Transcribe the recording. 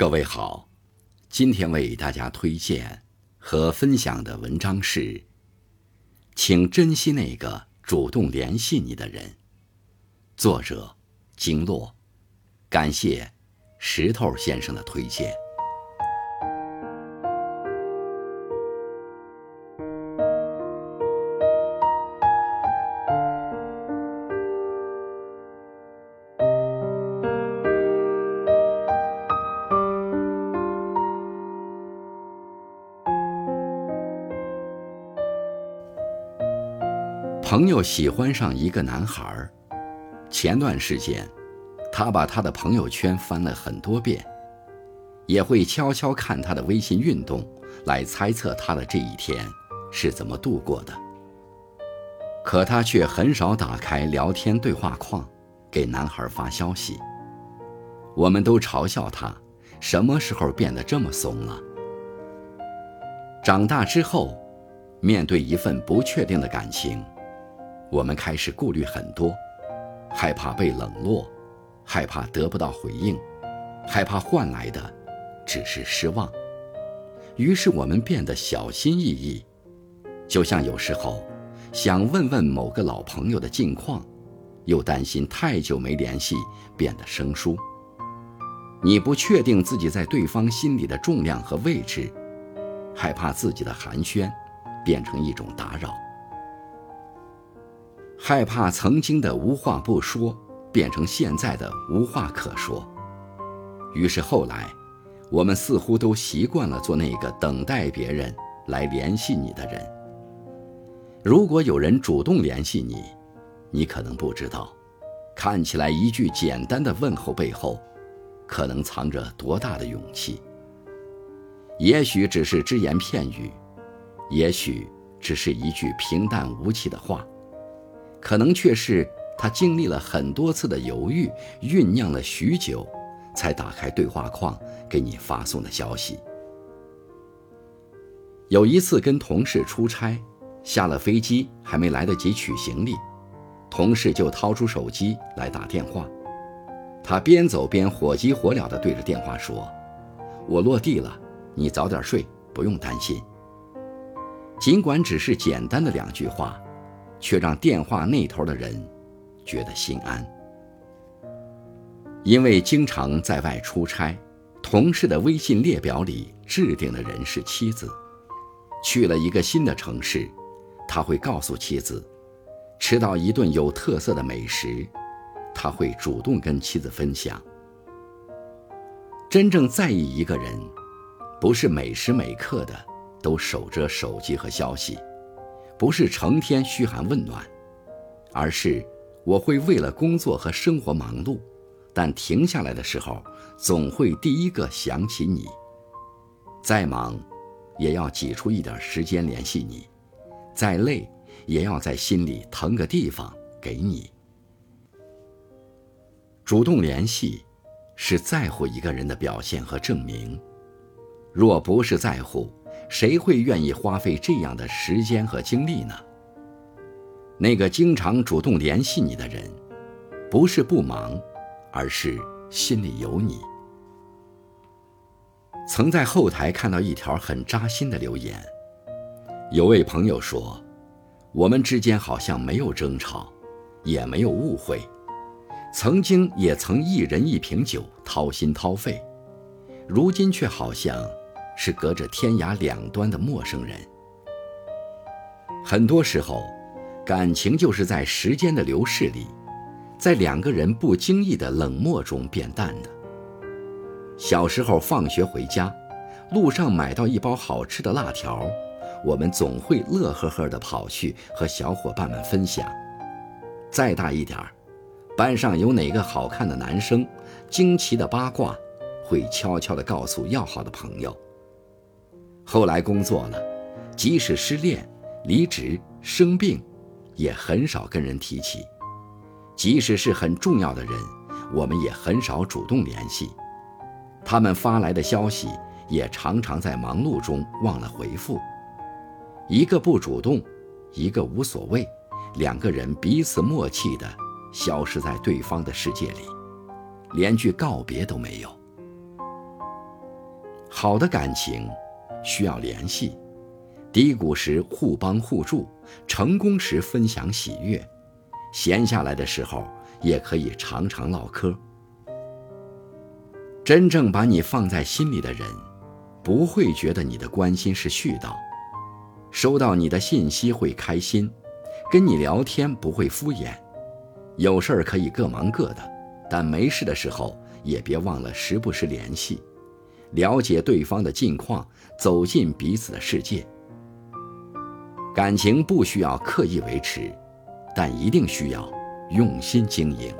各位好，今天为大家推荐和分享的文章是：请珍惜那个主动联系你的人。作者：经络，感谢石头先生的推荐。朋友喜欢上一个男孩儿，前段时间，他把他的朋友圈翻了很多遍，也会悄悄看他的微信运动，来猜测他的这一天是怎么度过的。可他却很少打开聊天对话框，给男孩发消息。我们都嘲笑他，什么时候变得这么怂了？长大之后，面对一份不确定的感情。我们开始顾虑很多，害怕被冷落，害怕得不到回应，害怕换来的只是失望。于是我们变得小心翼翼，就像有时候想问问某个老朋友的近况，又担心太久没联系变得生疏。你不确定自己在对方心里的重量和位置，害怕自己的寒暄变成一种打扰。害怕曾经的无话不说变成现在的无话可说，于是后来，我们似乎都习惯了做那个等待别人来联系你的人。如果有人主动联系你，你可能不知道，看起来一句简单的问候背后，可能藏着多大的勇气。也许只是只言片语，也许只是一句平淡无奇的话。可能却是他经历了很多次的犹豫，酝酿了许久，才打开对话框给你发送的消息。有一次跟同事出差，下了飞机还没来得及取行李，同事就掏出手机来打电话。他边走边火急火燎地对着电话说：“我落地了，你早点睡，不用担心。”尽管只是简单的两句话。却让电话那头的人觉得心安，因为经常在外出差，同事的微信列表里置顶的人是妻子。去了一个新的城市，他会告诉妻子，吃到一顿有特色的美食，他会主动跟妻子分享。真正在意一个人，不是每时每刻的都守着手机和消息。不是成天嘘寒问暖，而是我会为了工作和生活忙碌，但停下来的时候，总会第一个想起你。再忙，也要挤出一点时间联系你；再累，也要在心里腾个地方给你。主动联系，是在乎一个人的表现和证明。若不是在乎，谁会愿意花费这样的时间和精力呢？那个经常主动联系你的人，不是不忙，而是心里有你。曾在后台看到一条很扎心的留言，有位朋友说：“我们之间好像没有争吵，也没有误会，曾经也曾一人一瓶酒掏心掏肺，如今却好像……”是隔着天涯两端的陌生人。很多时候，感情就是在时间的流逝里，在两个人不经意的冷漠中变淡的。小时候放学回家，路上买到一包好吃的辣条，我们总会乐呵呵地跑去和小伙伴们分享。再大一点儿，班上有哪个好看的男生，惊奇的八卦，会悄悄地告诉要好的朋友。后来工作了，即使失恋、离职、生病，也很少跟人提起；即使是很重要的人，我们也很少主动联系。他们发来的消息，也常常在忙碌中忘了回复。一个不主动，一个无所谓，两个人彼此默契的消失在对方的世界里，连句告别都没有。好的感情需要联系，低谷时互帮互助，成功时分享喜悦，闲下来的时候也可以常常唠嗑。真正把你放在心里的人，不会觉得你的关心是絮叨，收到你的信息会开心，跟你聊天不会敷衍，有事儿可以各忙各的，但没事的时候也别忘了时不时联系。了解对方的近况，走进彼此的世界。感情不需要刻意维持，但一定需要用心经营。